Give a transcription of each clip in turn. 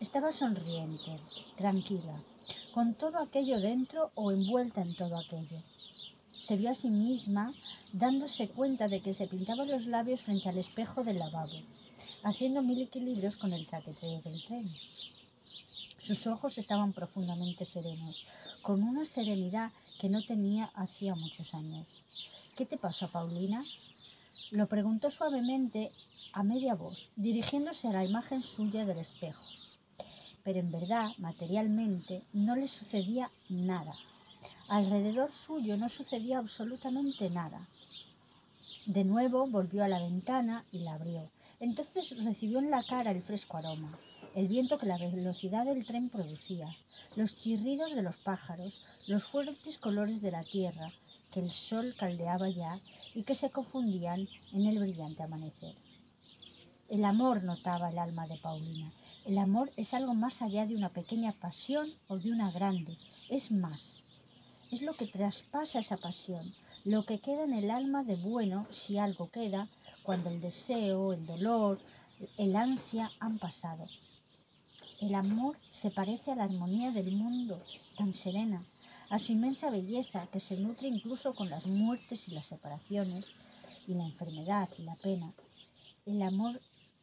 Estaba sonriente, tranquila, con todo aquello dentro o envuelta en todo aquello. Se vio a sí misma dándose cuenta de que se pintaba los labios frente al espejo del lavabo, haciendo mil equilibrios con el traqueteo del tren. Sus ojos estaban profundamente serenos, con una serenidad que no tenía hacía muchos años. ¿Qué te pasa, Paulina? Lo preguntó suavemente a media voz, dirigiéndose a la imagen suya del espejo. Pero en verdad, materialmente, no le sucedía nada. Alrededor suyo no sucedía absolutamente nada. De nuevo volvió a la ventana y la abrió. Entonces recibió en la cara el fresco aroma, el viento que la velocidad del tren producía, los chirridos de los pájaros, los fuertes colores de la tierra que el sol caldeaba ya y que se confundían en el brillante amanecer. El amor notaba el alma de Paulina. El amor es algo más allá de una pequeña pasión o de una grande. Es más. Es lo que traspasa esa pasión, lo que queda en el alma de bueno, si algo queda, cuando el deseo, el dolor, el ansia han pasado. El amor se parece a la armonía del mundo, tan serena, a su inmensa belleza que se nutre incluso con las muertes y las separaciones, y la enfermedad y la pena. El amor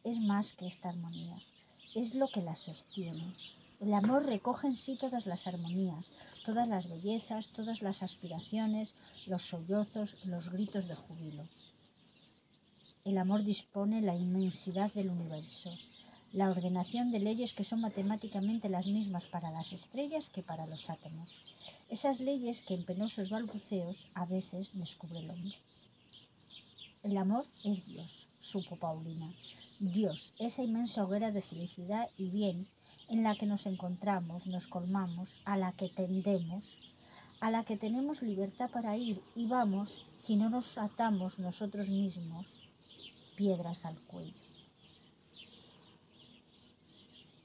es más que esta armonía, es lo que la sostiene. El amor recoge en sí todas las armonías, todas las bellezas, todas las aspiraciones, los sollozos, los gritos de júbilo. El amor dispone la inmensidad del universo, la ordenación de leyes que son matemáticamente las mismas para las estrellas que para los átomos. Esas leyes que en penosos balbuceos a veces descubre el hombre. El amor es Dios, supo Paulina. Dios, esa inmensa hoguera de felicidad y bien en la que nos encontramos, nos colmamos, a la que tendemos, a la que tenemos libertad para ir y vamos si no nos atamos nosotros mismos piedras al cuello.